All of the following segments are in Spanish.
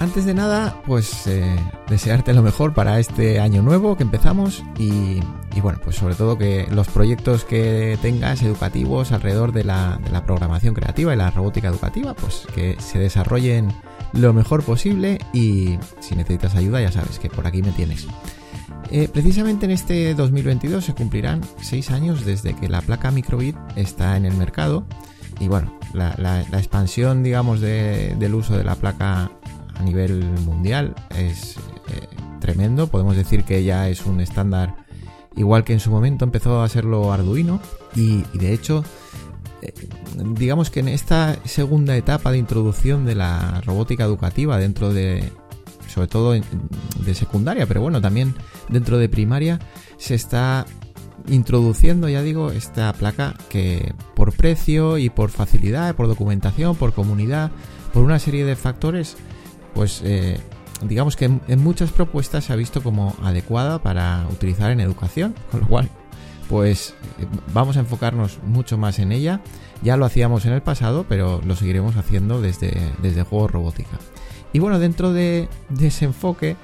Antes de nada, pues eh, desearte lo mejor para este año nuevo que empezamos y, bueno, pues sobre todo que los proyectos que tengas educativos alrededor de la, programación creativa y la robótica educativa, pues que se desarrollen lo mejor posible y si necesitas ayuda ya sabes que por aquí me tienes. Eh, precisamente en este 2022 se cumplirán 6 años desde que la placa microbit está en el mercado y bueno, la, expansión digamos del uso de la placa a nivel mundial es eh, tremendo, podemos decir que ya es un estándar igual que en su momento empezó a serlo Arduino. Y de hecho eh, digamos que en esta segunda etapa de introducción de la robótica educativa dentro de, sobre todo de secundaria, pero bueno, también dentro de primaria, se está introduciendo, ya digo, esta placa que por precio y por facilidad, por documentación, por comunidad, por una serie de factores, pues eh, digamos que en, muchas propuestas se ha visto como adecuada para utilizar en educación, con lo cual pues eh, vamos a enfocarnos mucho más en ella. Ya lo hacíamos en el pasado, pero lo seguiremos haciendo desde, desde Juego Robótica. Y bueno, dentro de, ese enfoque,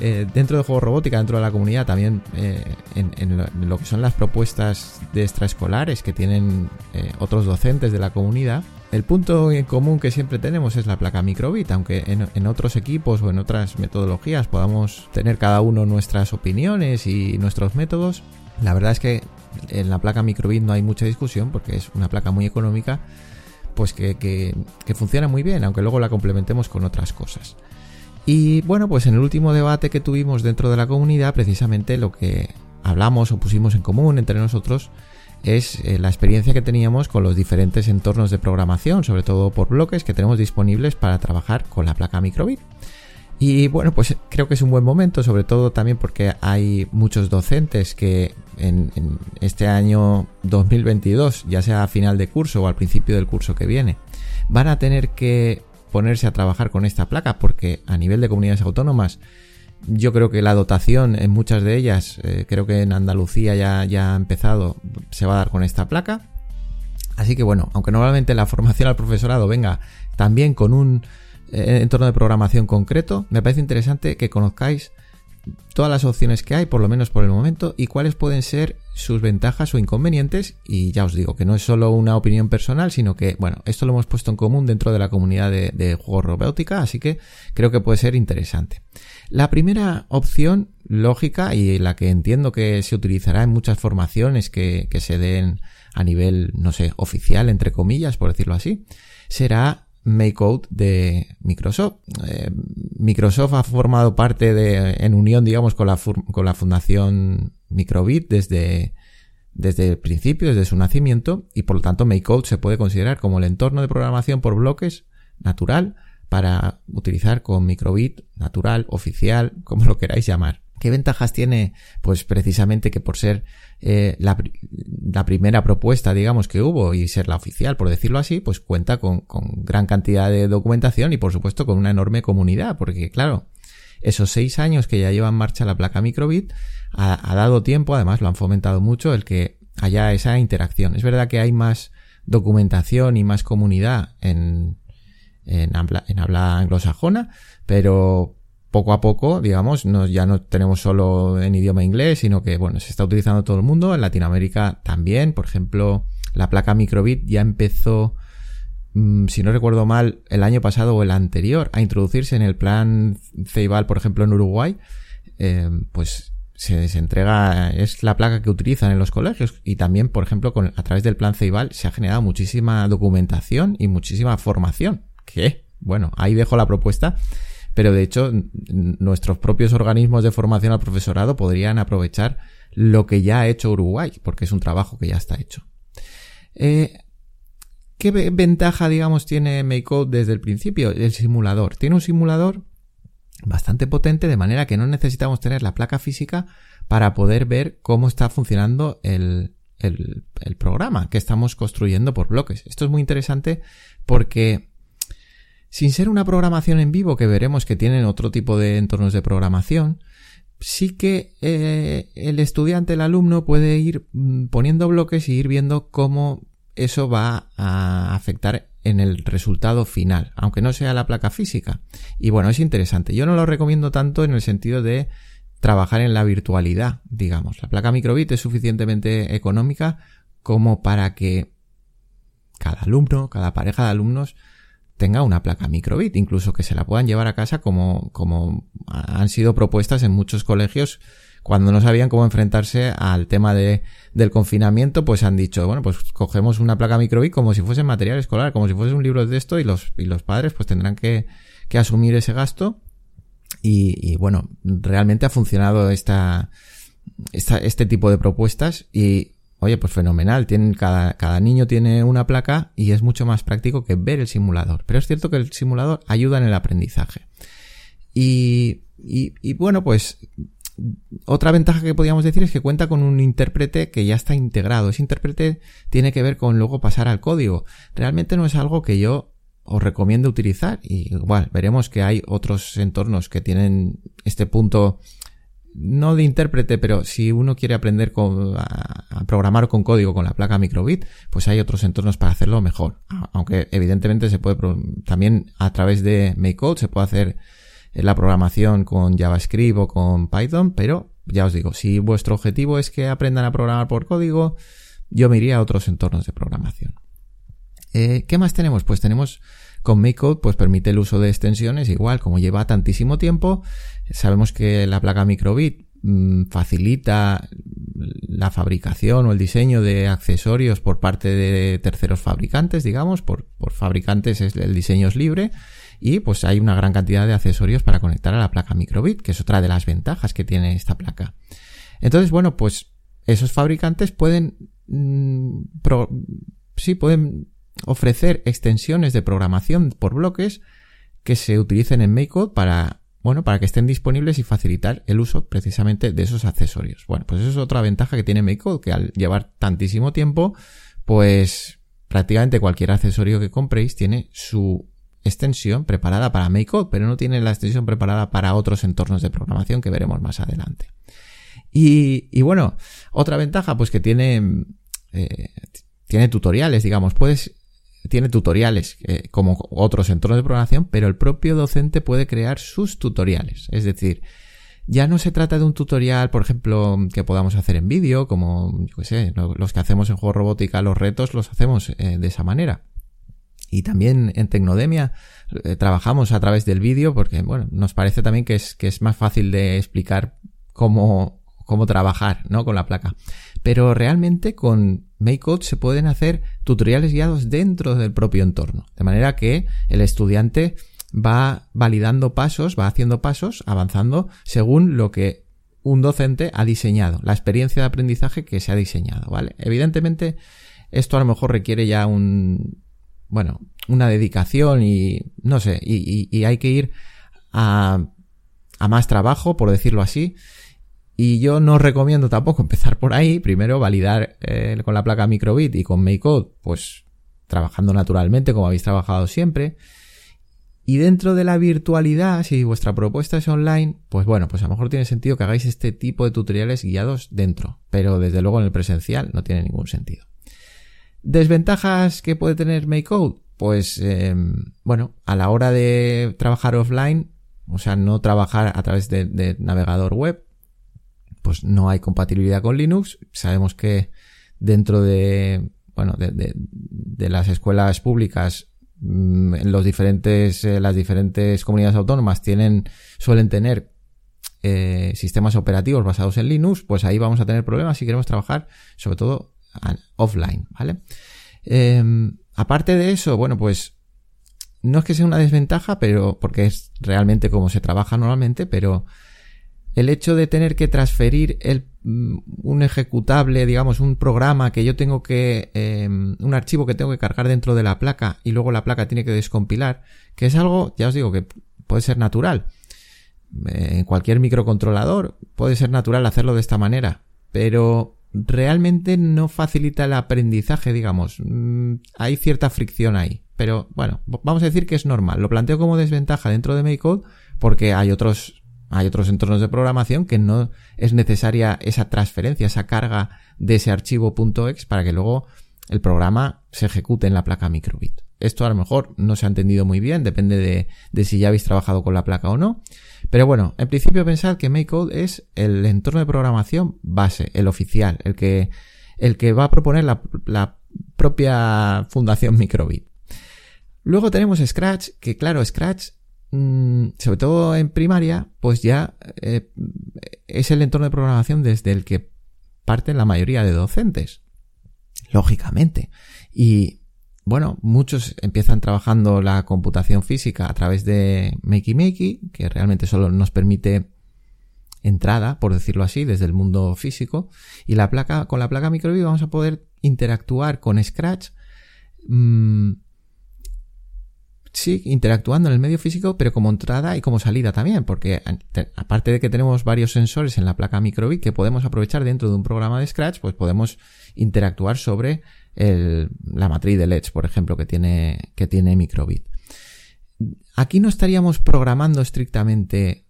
eh, dentro de Juego Robótica, dentro de la comunidad, también eh, en, lo, que son las propuestas de extraescolares que tienen otros docentes de la comunidad, el punto en común que siempre tenemos es la placa microbit, aunque en, otros equipos o en otras metodologías podamos tener cada uno nuestras opiniones y nuestros métodos, la verdad es que en la placa microbit no hay mucha discusión porque es una placa muy económica, pues que, funciona muy bien, aunque luego la complementemos con otras cosas. Y bueno, pues en el último debate que tuvimos dentro de la comunidad, precisamente lo que hablamos o pusimos en común entre nosotros es eh, la experiencia que teníamos con los diferentes entornos de programación, sobre todo por bloques que tenemos disponibles para trabajar con la placa microbit. Y bueno, pues creo que es un buen momento, sobre todo también porque hay muchos docentes que en, este año 2022, ya sea a final de curso o al principio del curso que viene, van a tener que ponerse a trabajar con esta placa porque a nivel de comunidades autónomas yo creo que la dotación en muchas de ellas, eh, creo que en Andalucía ya, ya ha empezado, se va a dar con esta placa. Así que bueno, aunque normalmente la formación al profesorado venga también con un eh, entorno de programación concreto, me parece interesante que conozcáis todas las opciones que hay, por lo menos por el momento, y cuáles pueden ser sus ventajas o inconvenientes. Y ya os digo que no es solo una opinión personal, sino que, bueno, esto lo hemos puesto en común dentro de la comunidad de, juegos robótica, así que creo que puede ser interesante. La primera opción lógica y la que entiendo que se utilizará en muchas formaciones que, que se den a nivel, no sé, oficial, entre comillas, por decirlo así, será MakeCode de Microsoft. Eh, Microsoft ha formado parte de, en unión, digamos, con la, con la fundación Microbit desde, desde el principio, desde su nacimiento, y por lo tanto MakeCode se puede considerar como el entorno de programación por bloques natural para utilizar con Microbit natural, oficial, como lo queráis llamar. ¿Qué ventajas tiene? Pues precisamente que por ser eh, la, primera propuesta, digamos, que hubo y ser la oficial, por decirlo así, pues cuenta con, gran cantidad de documentación y por supuesto con una enorme comunidad, porque claro, esos seis años que ya lleva en marcha la placa microbit ha, dado tiempo, además lo han fomentado mucho, el que haya esa interacción. Es verdad que hay más documentación y más comunidad en, en habla anglosajona, pero poco a poco, digamos, ya no tenemos solo en idioma inglés, sino que, bueno, se está utilizando todo el mundo, en Latinoamérica también, por ejemplo, la placa microbit ya empezó, mm, si no recuerdo mal, el año pasado o el anterior, a introducirse en el plan Ceibal, por ejemplo, en Uruguay, eh, pues se, entrega, es la placa que utilizan en los colegios y también, por ejemplo, con, a través del plan Ceibal se ha generado muchísima documentación y muchísima formación ¿Qué? Bueno, ahí dejo la propuesta. Pero de hecho, nuestros propios organismos de formación al profesorado podrían aprovechar lo que ya ha hecho Uruguay, porque es un trabajo que ya está hecho. Eh, ¿Qué ventaja, digamos, tiene MakeCode desde el principio? El simulador. Tiene un simulador bastante potente, de manera que no necesitamos tener la placa física para poder ver cómo está funcionando el, programa que estamos construyendo por bloques. Esto es muy interesante porque sin ser una programación en vivo, que veremos que tienen otro tipo de entornos de programación, sí que eh, el estudiante, el alumno, puede ir mm, poniendo bloques y ir viendo cómo eso va a afectar en el resultado final, aunque no sea la placa física. Y bueno, es interesante. Yo no lo recomiendo tanto en el sentido de trabajar en la virtualidad, digamos. La placa microbit es suficientemente económica como para que cada alumno, cada pareja de alumnos tenga una placa microbit, incluso que se la puedan llevar a casa como, como han sido propuestas en muchos colegios cuando no sabían cómo enfrentarse al tema de, del confinamiento, pues han dicho, bueno, pues cogemos una placa microbit como si fuese material escolar, como si fuese un libro de texto y los, y los padres pues tendrán que, que asumir ese gasto. Y, y bueno, realmente ha funcionado esta, esta, este tipo de propuestas y Oye, pues fenomenal. Tienen, cada, cada niño tiene una placa y es mucho más práctico que ver el simulador. Pero es cierto que el simulador ayuda en el aprendizaje. Y, y, y bueno, pues otra ventaja que podríamos decir es que cuenta con un intérprete que ya está integrado. Ese intérprete tiene que ver con luego pasar al código. Realmente no es algo que yo os recomiendo utilizar. Y igual, veremos que hay otros entornos que tienen este punto no de intérprete, pero si uno quiere aprender a, programar con código con la placa microbit, pues hay otros entornos para hacerlo mejor. Aunque evidentemente se puede también a través de MakeCode se puede hacer la programación con JavaScript o con Python, pero ya os digo, si vuestro objetivo es que aprendan a programar por código, yo me iría a otros entornos de programación. Eh, ¿Qué más tenemos? Pues tenemos con MakeCode pues permite el uso de extensiones, igual como lleva tantísimo tiempo, sabemos que la placa microbit facilita la fabricación o el diseño de accesorios por parte de terceros fabricantes, digamos, por, por fabricantes el diseño es libre y pues hay una gran cantidad de accesorios para conectar a la placa microbit, que es otra de las ventajas que tiene esta placa. Entonces, bueno, pues esos fabricantes pueden, mm, sí, pueden ofrecer extensiones de programación por bloques que se utilicen en MakeCode para, bueno, para que estén disponibles y facilitar el uso precisamente de esos accesorios. Bueno, pues eso es otra ventaja que tiene MakeCode, que al llevar tantísimo tiempo, pues prácticamente cualquier accesorio que compréis tiene su extensión preparada para MakeCode, pero no tiene la extensión preparada para otros entornos de programación que veremos más adelante. Y, y bueno, otra ventaja, pues que tiene, eh, tiene tutoriales, digamos, puedes tiene tutoriales eh, como otros entornos de programación, pero el propio docente puede crear sus tutoriales. Es decir, ya no se trata de un tutorial, por ejemplo, que podamos hacer en vídeo, como, yo qué sé, los que hacemos en juego robótica, los retos los hacemos eh, de esa manera. Y también en Tecnodemia eh, trabajamos a través del vídeo porque, bueno, nos parece también que es, que es más fácil de explicar cómo, cómo trabajar, ¿no? Con la placa. Pero realmente con MakeCode se pueden hacer tutoriales guiados dentro del propio entorno. De manera que el estudiante va validando pasos, va haciendo pasos, avanzando según lo que un docente ha diseñado, la experiencia de aprendizaje que se ha diseñado, ¿vale? Evidentemente, esto a lo mejor requiere ya un, bueno, una dedicación y, no sé, y, y hay que ir a, a más trabajo, por decirlo así, y yo no recomiendo tampoco empezar por ahí. Primero, validar eh, con la placa microbit y con MakeCode, pues trabajando naturalmente como habéis trabajado siempre. Y dentro de la virtualidad, si vuestra propuesta es online, pues bueno, pues a lo mejor tiene sentido que hagáis este tipo de tutoriales guiados dentro. Pero desde luego en el presencial no tiene ningún sentido. ¿Desventajas que puede tener MakeCode? Pues em, bueno, a la hora de trabajar offline, o sea, no trabajar a través de navegador web, pues no hay compatibilidad con Linux. Sabemos que dentro de, bueno, de, de, las escuelas públicas, mm, los diferentes, eh, las diferentes comunidades autónomas tienen, suelen tener eh, sistemas operativos basados en Linux, pues ahí vamos a tener problemas si queremos trabajar, sobre todo offline, ¿vale? Em, aparte de eso, bueno, pues no es que sea una desventaja, pero porque es realmente como se trabaja normalmente, pero el hecho de tener que transferir mm, un ejecutable, digamos, un programa que yo tengo que, em, un archivo que tengo que cargar dentro de la placa y luego la placa tiene que descompilar, que es algo, ya os digo, que puede ser natural. En cualquier microcontrolador puede ser natural hacerlo de esta manera, pero realmente no facilita el aprendizaje, digamos. Mm, hay cierta fricción ahí. Pero bueno, vamos a decir que es normal. Lo planteo como desventaja dentro de MakeCode porque hay otros, hay otros entornos de programación que no es necesaria esa transferencia, esa carga de ese archivo .exe para que luego el programa se ejecute en la placa microbit. Esto a lo mejor no se ha entendido muy bien, depende de, si ya habéis trabajado con la placa o no. Pero bueno, en principio pensad que MakeCode es el entorno de programación base, el oficial, el que, el que va a proponer la propia fundación Microbit. Luego tenemos Scratch, que claro, Scratch, mm, sobre todo en primaria, pues ya eh, es el entorno de programación desde el que parten la mayoría de docentes. Lógicamente. Y bueno, muchos empiezan trabajando la computación física a través de Makey Makey, que realmente solo nos permite entrada, por decirlo así, desde el mundo físico. Y la placa, con la placa microbit vamos a poder interactuar con Scratch. Mmm, sí, interactuando en el medio físico, pero como entrada y como salida también, porque aparte de que tenemos varios sensores en la placa microbit que podemos aprovechar dentro de un programa de Scratch, pues podemos interactuar sobre la matriz de LEDs, por ejemplo, que tiene, que tiene microbit. Aquí no estaríamos programando estrictamente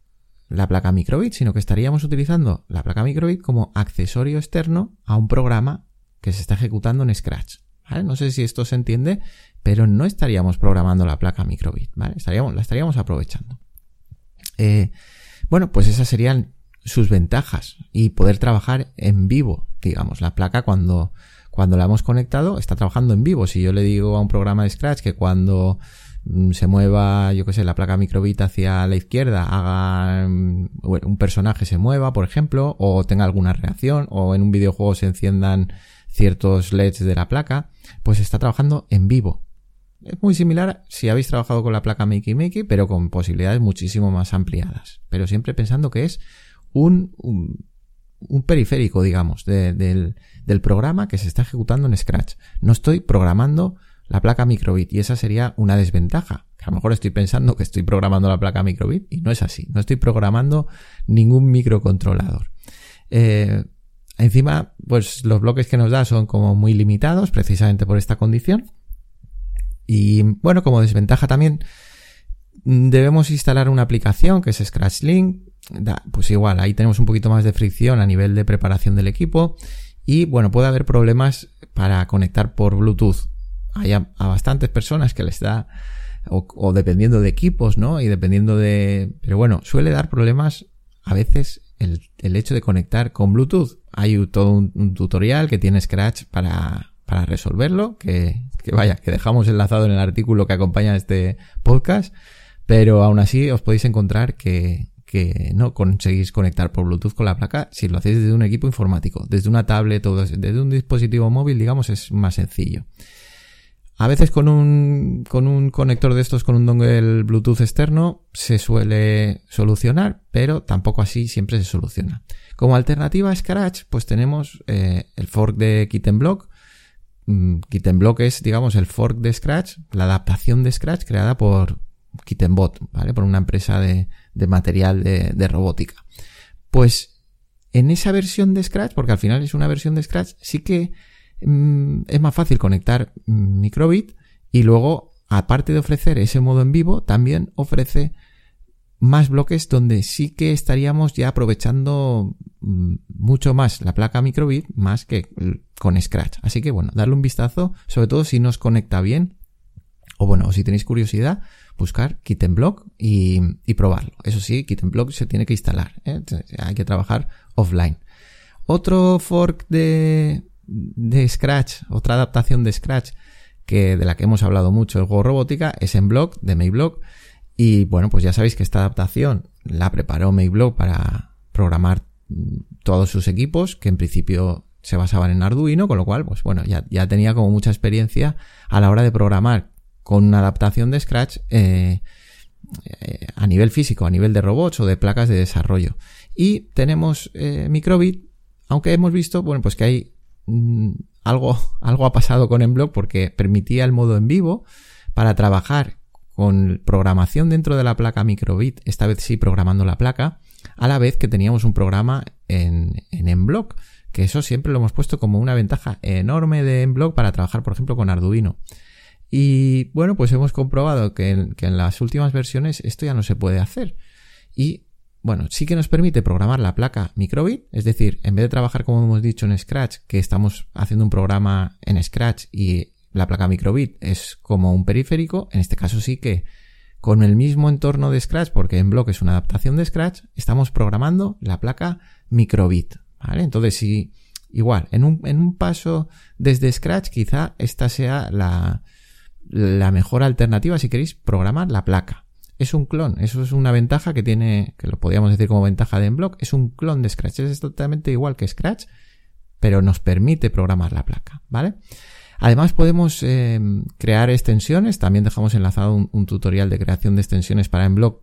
la placa microbit, sino que estaríamos utilizando la placa microbit como accesorio externo a un programa que se está ejecutando en Scratch. No sé si esto se entiende, pero no estaríamos programando la placa microbit, ¿vale? Estaríamos, la estaríamos aprovechando. Eh, bueno, pues esas serían sus ventajas y poder trabajar en vivo, digamos, la placa cuando cuando la hemos conectado está trabajando en vivo. Si yo le digo a un programa de Scratch que cuando mm, se mueva, yo que sé, la placa microbit hacia la izquierda, haga mm, un personaje se mueva, por ejemplo, o tenga alguna reacción, o en un videojuego se enciendan ciertos LEDs de la placa, pues está trabajando en vivo. Es muy similar si habéis trabajado con la placa Makey Makey, pero con posibilidades muchísimo más ampliadas. Pero siempre pensando que es un, un periférico, digamos, del, del programa que se está ejecutando en Scratch. No estoy programando la placa microbit y esa sería una desventaja. A lo mejor estoy pensando que estoy programando la placa microbit y no es así. No estoy programando ningún microcontrolador. Eh, encima, pues los bloques que nos da son como muy limitados precisamente por esta condición. Y bueno, como desventaja también debemos instalar una aplicación que es ScratchLink pues igual, ahí tenemos un poquito más de fricción a nivel de preparación del equipo y bueno, puede haber problemas para conectar por Bluetooth. Hay a, bastantes personas que les da, o, dependiendo de equipos, ¿no? Y dependiendo de... Pero bueno, suele dar problemas a veces el, hecho de conectar con Bluetooth. Hay todo un, tutorial que tiene Scratch para, para resolverlo, que, que vaya, que dejamos enlazado en el artículo que acompaña este podcast, pero aún así os podéis encontrar que, que no conseguís conectar por Bluetooth con la placa si lo hacéis desde un equipo informático, desde una tablet o desde un dispositivo móvil, digamos, es más sencillo. A veces con un, con un conector de estos con un dongle Bluetooth externo se suele solucionar, pero tampoco así siempre se soluciona. Como alternativa a Scratch, pues tenemos eh, el fork de Kittenblock. Mm, Kittenblock es, digamos, el fork de Scratch, la adaptación de Scratch creada por Kittenbot, ¿vale? Por una empresa de, de material de, robótica. Pues en esa versión de Scratch, porque al final es una versión de Scratch, sí que mm, es más fácil conectar microbit y luego, aparte de ofrecer ese modo en vivo, también ofrece más bloques donde sí que estaríamos ya aprovechando mm, mucho más la placa microbit más que con Scratch. Así que bueno, darle un vistazo, sobre todo si nos conecta bien o bueno, si tenéis curiosidad, buscar Kittenblock y, y probarlo. Eso sí, Kittenblock se tiene que instalar. ¿eh? Hay que trabajar offline. Otro fork de, de Scratch, otra adaptación de Scratch que de la que hemos hablado mucho, el Go Robótica, es en Block, de Mayblock. Y bueno, pues ya sabéis que esta adaptación la preparó Mayblock para programar todos sus equipos, que en principio se basaban en Arduino, con lo cual, pues bueno, ya, ya tenía como mucha experiencia a la hora de programar con una adaptación de Scratch eh, eh, a nivel físico, a nivel de robots o de placas de desarrollo. Y tenemos eh, Microbit, aunque hemos visto, bueno, pues que hay mm, algo, algo ha pasado con Emblock porque permitía el modo en vivo para trabajar con programación dentro de la placa Microbit, esta vez sí programando la placa, a la vez que teníamos un programa en, en Emblock, que eso siempre lo hemos puesto como una ventaja enorme de Emblock para trabajar, por ejemplo, con Arduino. Y bueno, pues hemos comprobado que en, que en las últimas versiones esto ya no se puede hacer. Y bueno, sí que nos permite programar la placa microbit, es decir, en vez de trabajar como hemos dicho en Scratch, que estamos haciendo un programa en Scratch y la placa microbit es como un periférico, en este caso sí que con el mismo entorno de Scratch, porque en bloque es una adaptación de Scratch, estamos programando la placa microbit, ¿vale? Entonces, si igual, en un, en un paso desde Scratch, quizá esta sea la, la mejor alternativa si queréis programar la placa. Es un clon, eso es una ventaja que tiene, que lo podríamos decir como ventaja de Enblock, es un clon de Scratch, es totalmente igual que Scratch, pero nos permite programar la placa, ¿vale? Además podemos eh, crear extensiones, también dejamos enlazado un, tutorial de creación de extensiones para Enblock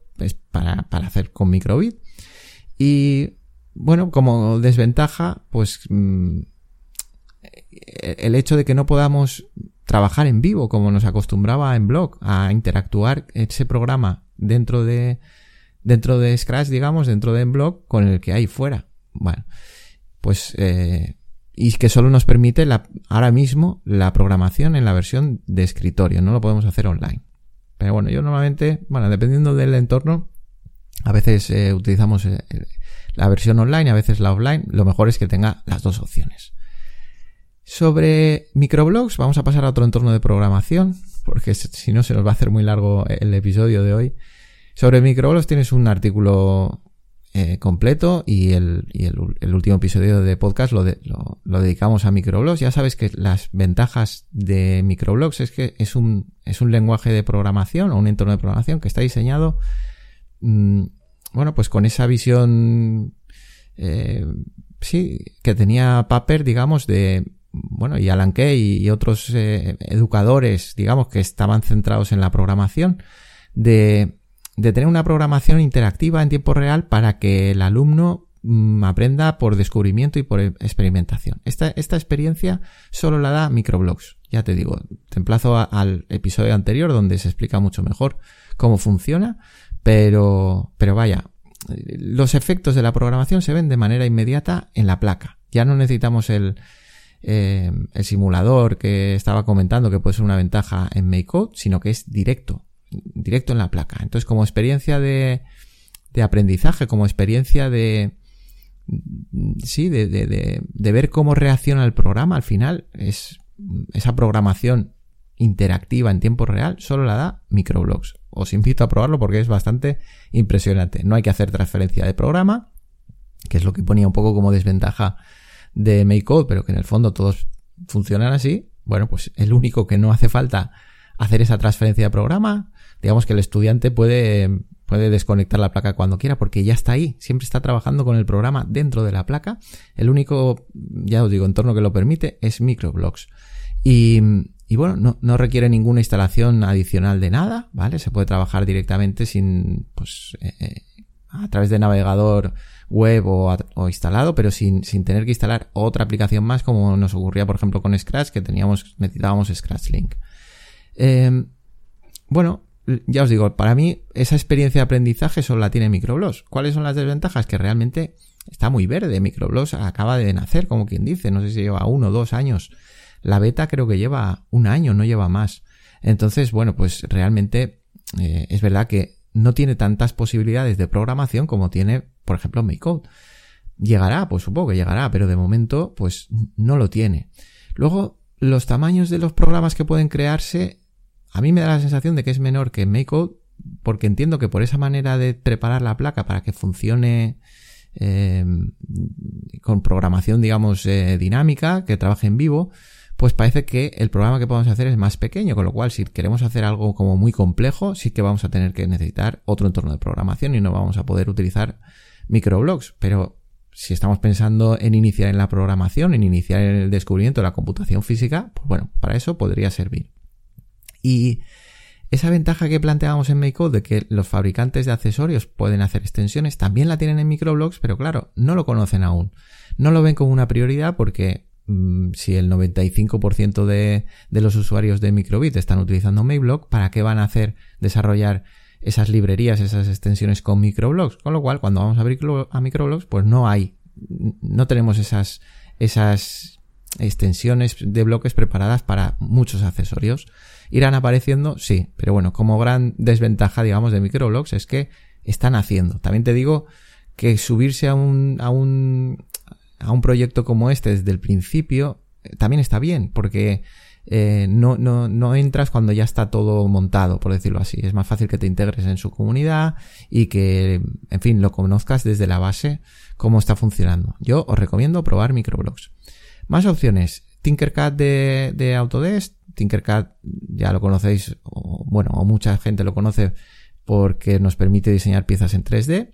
para, hacer con microbit. Y bueno, como desventaja, pues mm, el hecho de que no podamos trabajar en vivo como nos acostumbraba en blog, a interactuar ese programa dentro de, dentro de Scratch, digamos, dentro de blog con el que hay fuera. Bueno, pues, eh, y que solo nos permite la, ahora mismo la programación en la versión de escritorio, no lo podemos hacer online. Pero bueno, yo normalmente, bueno, dependiendo del entorno, a veces eh, utilizamos eh, la versión online, a veces la offline, lo mejor es que tenga las dos opciones. Sobre microblogs, vamos a pasar a otro entorno de programación, porque si no se nos va a hacer muy largo el episodio de hoy. Sobre microblogs tienes un artículo eh, completo y, el, y el, último episodio de podcast lo, lo, dedicamos a microblogs. Ya sabes que las ventajas de microblogs es que es un, es un lenguaje de programación o un entorno de programación que está diseñado, mm, bueno, pues con esa visión, eh, sí, que tenía Paper, digamos, de bueno, y Alan Kay y otros eh, educadores, digamos, que estaban centrados en la programación, de, de, tener una programación interactiva en tiempo real para que el alumno mm, aprenda por descubrimiento y por experimentación. Esta, esta experiencia solo la da Microblogs. Ya te digo, te emplazo al episodio anterior donde se explica mucho mejor cómo funciona, pero, pero vaya, los efectos de la programación se ven de manera inmediata en la placa. Ya no necesitamos el, eh, el simulador que estaba comentando que puede ser una ventaja en MakeCode, sino que es directo, directo en la placa. Entonces, como experiencia de, de aprendizaje, como experiencia de, sí, de, de, de, ver cómo reacciona el programa, al final es esa programación interactiva en tiempo real, solo la da Microblogs. Os invito a probarlo porque es bastante impresionante. No hay que hacer transferencia de programa, que es lo que ponía un poco como desventaja de MakeCode, pero que en el fondo todos funcionan así, bueno, pues el único que no hace falta hacer esa transferencia de programa, digamos que el estudiante puede, puede desconectar la placa cuando quiera porque ya está ahí, siempre está trabajando con el programa dentro de la placa. El único, ya os digo, entorno que lo permite es microblocks. Y, y bueno, no, no, requiere ninguna instalación adicional de nada, ¿vale? Se puede trabajar directamente sin, pues, eh, eh a través de navegador web o, instalado, pero sin, sin, tener que instalar otra aplicación más como nos ocurría, por ejemplo, con Scratch, que teníamos, necesitábamos Scratch Link. Eh, bueno, ya os digo, para mí esa experiencia de aprendizaje solo la tiene Microblogs. ¿Cuáles son las desventajas? Que realmente está muy verde. Microblogs acaba de nacer, como quien dice. No sé si lleva uno o dos años. La beta creo que lleva un año, no lleva más. Entonces, bueno, pues realmente eh, es verdad que no tiene tantas posibilidades de programación como tiene, por ejemplo, MakeCode. Llegará, pues supongo que llegará, pero de momento, pues no lo tiene. Luego, los tamaños de los programas que pueden crearse, a mí me da la sensación de que es menor que MakeCode, porque entiendo que por esa manera de preparar la placa para que funcione eh, con programación, digamos, eh, dinámica, que trabaje en vivo, pues parece que el programa que podemos hacer es más pequeño, con lo cual si queremos hacer algo como muy complejo, sí que vamos a tener que necesitar otro entorno de programación y no vamos a poder utilizar microblogs, pero si estamos pensando en iniciar en la programación, en iniciar en el descubrimiento de la computación física, pues bueno, para eso podría servir. Y esa ventaja que planteábamos en MakeCode de que los fabricantes de accesorios pueden hacer extensiones, también la tienen en microblogs, pero claro, no lo conocen aún. No lo ven como una prioridad porque mm, si el 95% de, de, los usuarios de Microbit están utilizando Makeblog, ¿para qué van a hacer desarrollar esas librerías, esas extensiones con microblogs? Con lo cual, cuando vamos a, abrir a microblogs, pues no hay, no tenemos esas, esas extensiones de bloques preparadas para muchos accesorios. ¿Irán apareciendo? Sí, pero bueno, como gran desventaja, digamos, de microblogs es que están haciendo. También te digo que subirse a un, a un, a un proyecto como este desde el principio eh, también está bien, porque eh, no, no, no entras cuando ya está todo montado, por decirlo así. Es más fácil que te integres en su comunidad y que, en fin, lo conozcas desde la base cómo está funcionando. Yo os recomiendo probar microblogs. Más opciones. Tinkercad de, de Autodesk. Tinkercad ya lo conocéis, o, bueno, o mucha gente lo conoce porque nos permite diseñar piezas en 3D.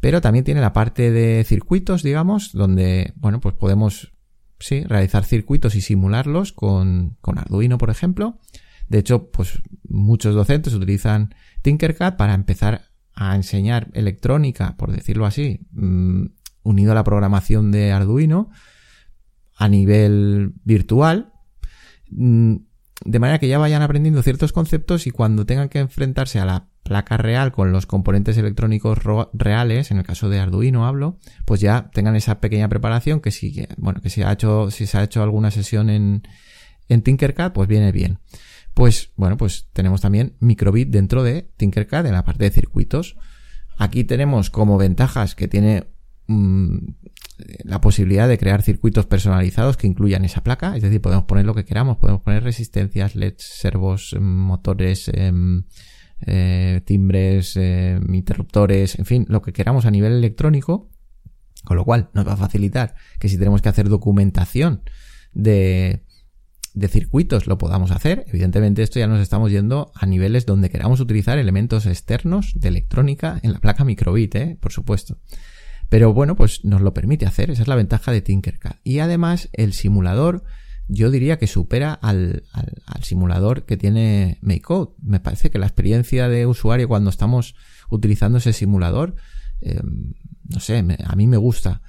Pero también tiene la parte de circuitos, digamos, donde, bueno, pues podemos, sí, realizar circuitos y simularlos con, con Arduino, por ejemplo. De hecho, pues muchos docentes utilizan Tinkercad para empezar a enseñar electrónica, por decirlo así, mm, unido a la programación de Arduino a nivel virtual, mm, de manera que ya vayan aprendiendo ciertos conceptos y cuando tengan que enfrentarse a la placa real con los componentes electrónicos reales, en el caso de Arduino hablo, pues ya tengan esa pequeña preparación que si, bueno, que si ha hecho, si se ha hecho alguna sesión en, en Tinkercad, pues viene bien. Pues, bueno, pues tenemos también microbit dentro de Tinkercad en la parte de circuitos. Aquí tenemos como ventajas que tiene mm, la posibilidad de crear circuitos personalizados que incluyan esa placa, es decir, podemos poner lo que queramos, podemos poner resistencias, LEDs, servos, em, motores, em, eh, timbres, em, interruptores, en fin, lo que queramos a nivel electrónico, con lo cual nos va a facilitar que si tenemos que hacer documentación de, circuitos lo podamos hacer. Evidentemente esto ya nos estamos yendo a niveles donde queramos utilizar elementos externos de electrónica en la placa microbit, ¿eh? por supuesto. Pero bueno, pues nos lo permite hacer, esa es la ventaja de Tinkercad. Y además el simulador yo diría que supera al, al, simulador que tiene MakeCode. Me parece que la experiencia de usuario cuando estamos utilizando ese simulador, em, no sé, a mí me gusta.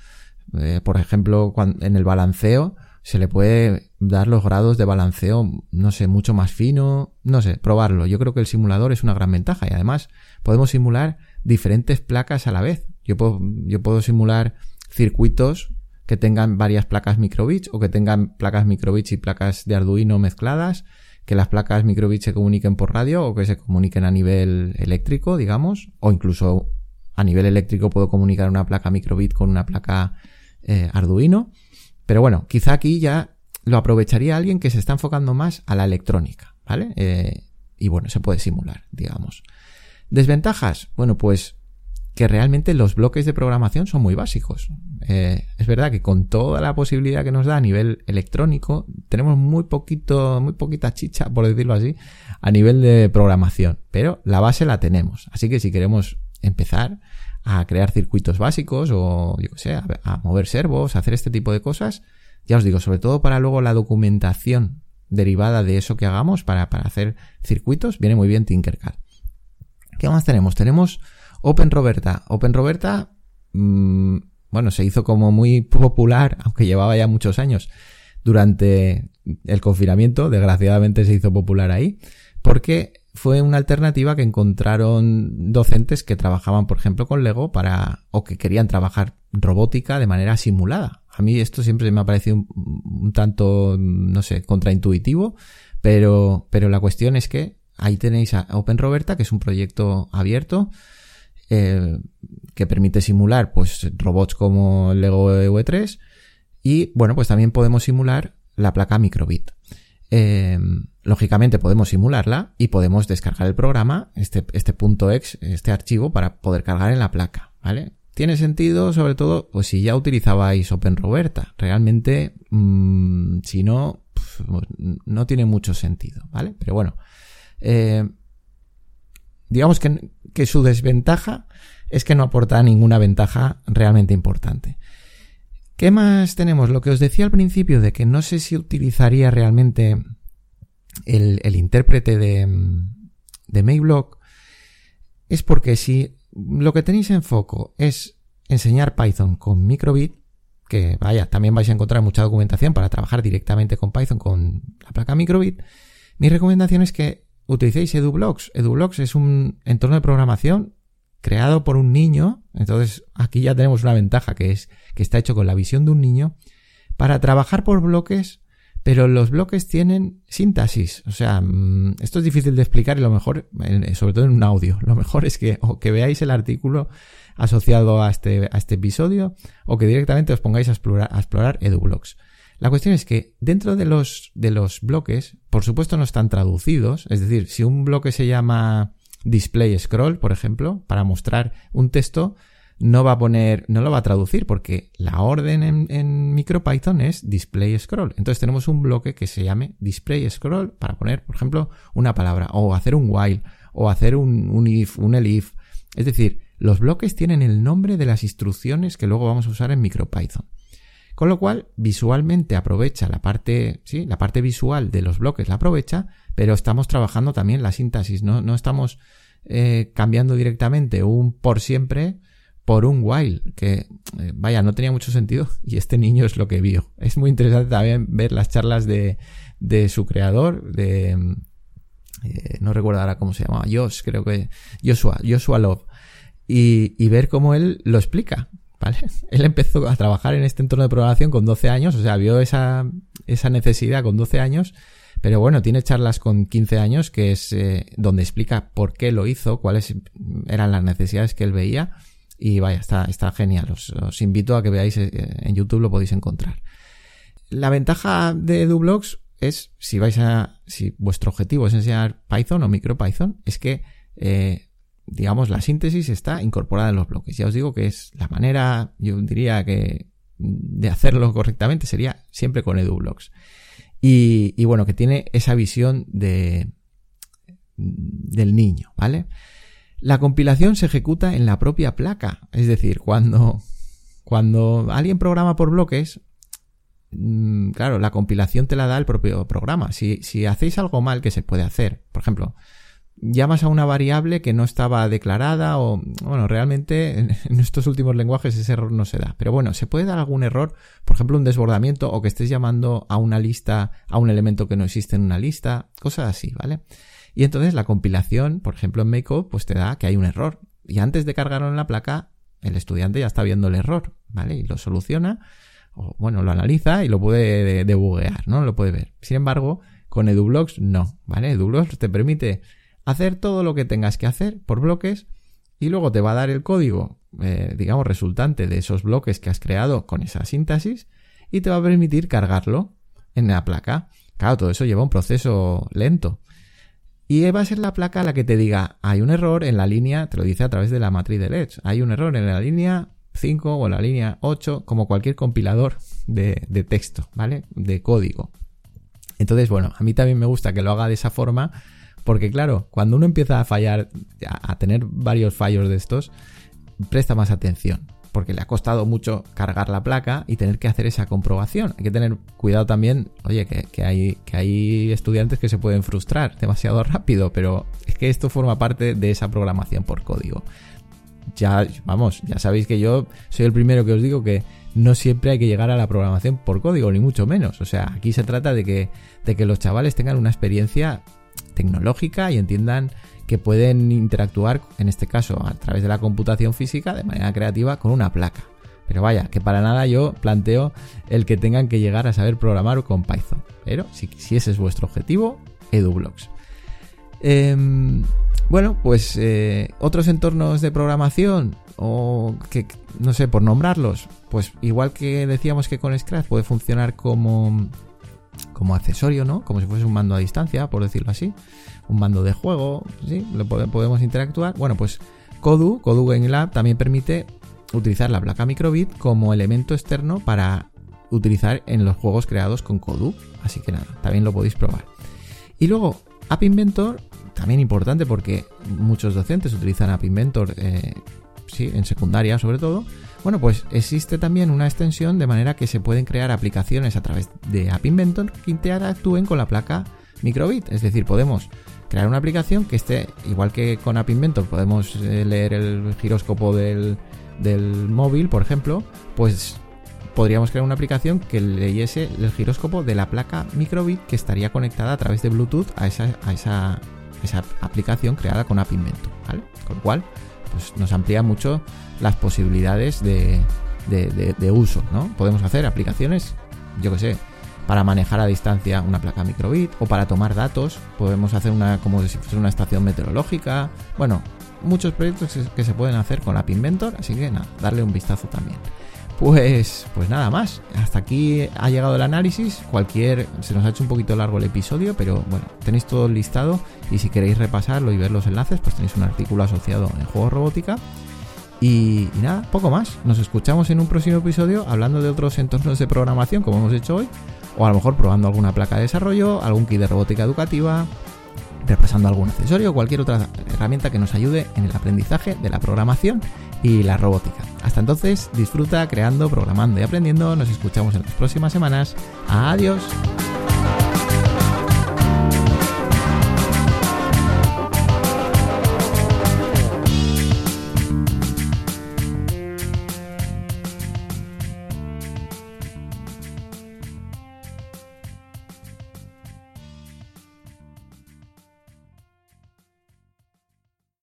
Eh, por ejemplo, en el balanceo se le puede dar los grados de balanceo, no sé, mucho más fino, no sé, probarlo. Yo creo que el simulador es una gran ventaja y además podemos simular diferentes placas a la vez. Yo puedo, yo puedo simular circuitos que tengan varias placas microbits o que tengan placas microbits y placas de Arduino mezcladas, que las placas microbits se comuniquen por radio o que se comuniquen a nivel eléctrico, digamos, o incluso a nivel eléctrico puedo comunicar una placa microbit con una placa eh, Arduino. Pero bueno, quizá aquí ya lo aprovecharía alguien que se está enfocando más a la electrónica, ¿vale? Eh, y bueno, se puede simular, digamos. Desventajas, bueno, pues que realmente los bloques de programación son muy básicos. Eh, es verdad que con toda la posibilidad que nos da a nivel electrónico, tenemos muy poquito, muy poquita chicha, por decirlo así, a nivel de programación. Pero la base la tenemos. Así que si queremos empezar a crear circuitos básicos o, yo qué sé, a, mover servos, a hacer este tipo de cosas, ya os digo, sobre todo para luego la documentación derivada de eso que hagamos para, para hacer circuitos, viene muy bien Tinkercad. ¿Qué más tenemos? Tenemos Open Roberta. Open Roberta, mmm, bueno, se hizo como muy popular, aunque llevaba ya muchos años, durante el confinamiento, desgraciadamente se hizo popular ahí, porque fue una alternativa que encontraron docentes que trabajaban, por ejemplo, con Lego para, o que querían trabajar robótica de manera simulada. A mí esto siempre me ha parecido un, un tanto, no sé, contraintuitivo, pero, pero la cuestión es que ahí tenéis a Open Roberta, que es un proyecto abierto, que permite simular pues robots como el Lego V3 y bueno pues también podemos simular la placa microbit. Eh, lógicamente podemos simularla y podemos descargar el programa, este, este punto .exe, este archivo para poder cargar en la placa, ¿vale? Tiene sentido sobre todo pues si ya utilizabais OpenRoberta. Realmente mmm, si no, no tiene mucho sentido, ¿vale? Pero bueno, eh, digamos que, que su desventaja es que no aporta ninguna ventaja realmente importante. ¿Qué más tenemos? Lo que os decía al principio de que no sé si utilizaría realmente el, intérprete de, de MakeBlock es porque si lo que tenéis en foco es enseñar Python con microbit, que vaya, también vais a encontrar mucha documentación para trabajar directamente con Python con la placa microbit, mi recomendación es que utilicéis EduBlocks. EduBlocks es un entorno de programación creado por un niño, entonces aquí ya tenemos una ventaja que es que está hecho con la visión de un niño para trabajar por bloques, pero los bloques tienen síntesis. O sea, mm, esto es difícil de explicar y lo mejor, sobre todo en un audio, lo mejor es que, que veáis el artículo asociado a este, a este episodio o que directamente os pongáis a explorar, a explorar EduBlocks. La cuestión es que dentro de los, de los bloques, por supuesto no están traducidos, es decir, si un bloque se llama display scroll, por ejemplo, para mostrar un texto, no va a poner, no lo va a traducir porque la orden en, en MicroPython es display scroll. Entonces tenemos un bloque que se llame display scroll para poner, por ejemplo, una palabra o hacer un while o hacer un, un if, un elif. Es decir, los bloques tienen el nombre de las instrucciones que luego vamos a usar en MicroPython. Con lo cual, visualmente aprovecha la parte, sí, la parte visual de los bloques la aprovecha, pero estamos trabajando también la síntesis, no, no estamos eh, cambiando directamente un por siempre por un while, que eh, vaya, no tenía mucho sentido y este niño es lo que vio. Es muy interesante también ver las charlas de, de su creador, de... Eh, no recuerdo ahora cómo se llamaba, Josh, creo que Joshua, Joshua Love, y, y ver cómo él lo explica, Él empezó a trabajar en este entorno de programación con 12 años, o sea, vio esa, esa necesidad con 12 años pero bueno, tiene charlas con 15 años que es eh, donde explica por qué lo hizo, cuáles eran las necesidades que él veía. Y vaya, está, está genial. Os, invito a que veáis eh, en YouTube, lo podéis encontrar. La ventaja de EduBlocks es, si vais a, si vuestro objetivo es enseñar Python o MicroPython, es que, eh, digamos, la síntesis está incorporada en los bloques. Ya os digo que es la manera, yo diría que de hacerlo correctamente sería siempre con EduBlocks. Y, bueno, que tiene esa visión de, del niño, ¿vale? La compilación se ejecuta en la propia placa. Es decir, cuando, cuando alguien programa por bloques, mm, claro, la compilación te la da el propio programa. Si, si hacéis algo mal que se puede hacer, por ejemplo, llamas a una variable que no estaba declarada o, bueno, realmente en estos últimos lenguajes ese error no se da. Pero bueno, se puede dar algún error, por ejemplo, un desbordamiento o que estés llamando a una lista, a un elemento que no existe en una lista, cosas así, ¿vale? Y entonces la compilación, por ejemplo, en MakeCode, pues te da que hay un error. Y antes de cargarlo en la placa, el estudiante ya está viendo el error, ¿vale? Y lo soluciona, o bueno, lo analiza y lo puede debuguear, ¿no? Lo puede ver. Sin embargo, con EduBlocks no, ¿vale? EduBlocks te permite hacer todo lo que tengas que hacer por bloques y luego te va a dar el código, eh, digamos, resultante de esos bloques que has creado con esa síntesis y te va a permitir cargarlo en la placa. Claro, todo eso lleva un proceso lento. Y va a ser la placa la que te diga, hay un error en la línea, te lo dice a través de la matriz de LEDs, hay un error en la línea 5 o en la línea 8, como cualquier compilador de, de texto, ¿vale? De código. Entonces, bueno, a mí también me gusta que lo haga de esa forma porque claro, cuando uno empieza a fallar, a tener varios fallos de estos, presta más atención. Porque le ha costado mucho cargar la placa y tener que hacer esa comprobación. Hay que tener cuidado también, oye, que, hay, que hay estudiantes que se pueden frustrar demasiado rápido, pero es que esto forma parte de esa programación por código. Ya, vamos, ya sabéis que yo soy el primero que os digo que no siempre hay que llegar a la programación por código, ni mucho menos. O sea, aquí se trata de que, de que los chavales tengan una experiencia tecnológica y entiendan que pueden interactuar, en este caso a través de la computación física, de manera creativa con una placa. Pero vaya, que para nada yo planteo el que tengan que llegar a saber programar con Python. Pero si, ese es vuestro objetivo, EduBlocks. Em, bueno, pues eh, otros entornos de programación o que no sé por nombrarlos, pues igual que decíamos que con Scratch puede funcionar como como accesorio, ¿no? Como si fuese un mando a distancia, por decirlo así. Un mando de juego, ¿sí? Lo podemos interactuar. Bueno, pues Kodu, Kodu Game Lab también permite utilizar la placa microbit como elemento externo para utilizar en los juegos creados con Kodu. Así que nada, también lo podéis probar. Y luego, App Inventor, también importante porque muchos docentes utilizan App Inventor, eh, sí, en secundaria sobre todo bueno, pues existe también una extensión de manera que se pueden crear aplicaciones a través de App Inventor que interactúen con la placa microbit. Es decir, podemos crear una aplicación que esté, igual que con App Inventor podemos eh, leer el giróscopo del, del móvil, por ejemplo, pues podríamos crear una aplicación que leyese el giróscopo de la placa microbit que estaría conectada a través de Bluetooth a esa, a esa, esa aplicación creada con App Inventor. Con lo cual, pues nos amplía mucho las posibilidades de, uso, ¿no? Podemos hacer aplicaciones, yo que sé, para manejar a distancia una placa microbit o para tomar datos, podemos hacer una como si fuese una estación meteorológica, bueno, muchos proyectos que se pueden hacer con App Inventor, así que nada, darle un vistazo también. Pues, pues nada más. Hasta aquí ha llegado el análisis. Cualquier. Se nos ha hecho un poquito largo el episodio, pero bueno, tenéis todo listado. Y si queréis repasarlo y ver los enlaces, pues tenéis un artículo asociado en Juego Robótica. Y, y, nada, poco más. Nos escuchamos en un próximo episodio hablando de otros entornos de programación, como hemos hecho hoy. O a lo mejor probando alguna placa de desarrollo, algún kit de robótica educativa, repasando algún accesorio o cualquier otra herramienta que nos ayude en el aprendizaje de la programación y la robótica. Hasta entonces, disfruta creando, programando y aprendiendo. Nos escuchamos en las próximas semanas. Adiós.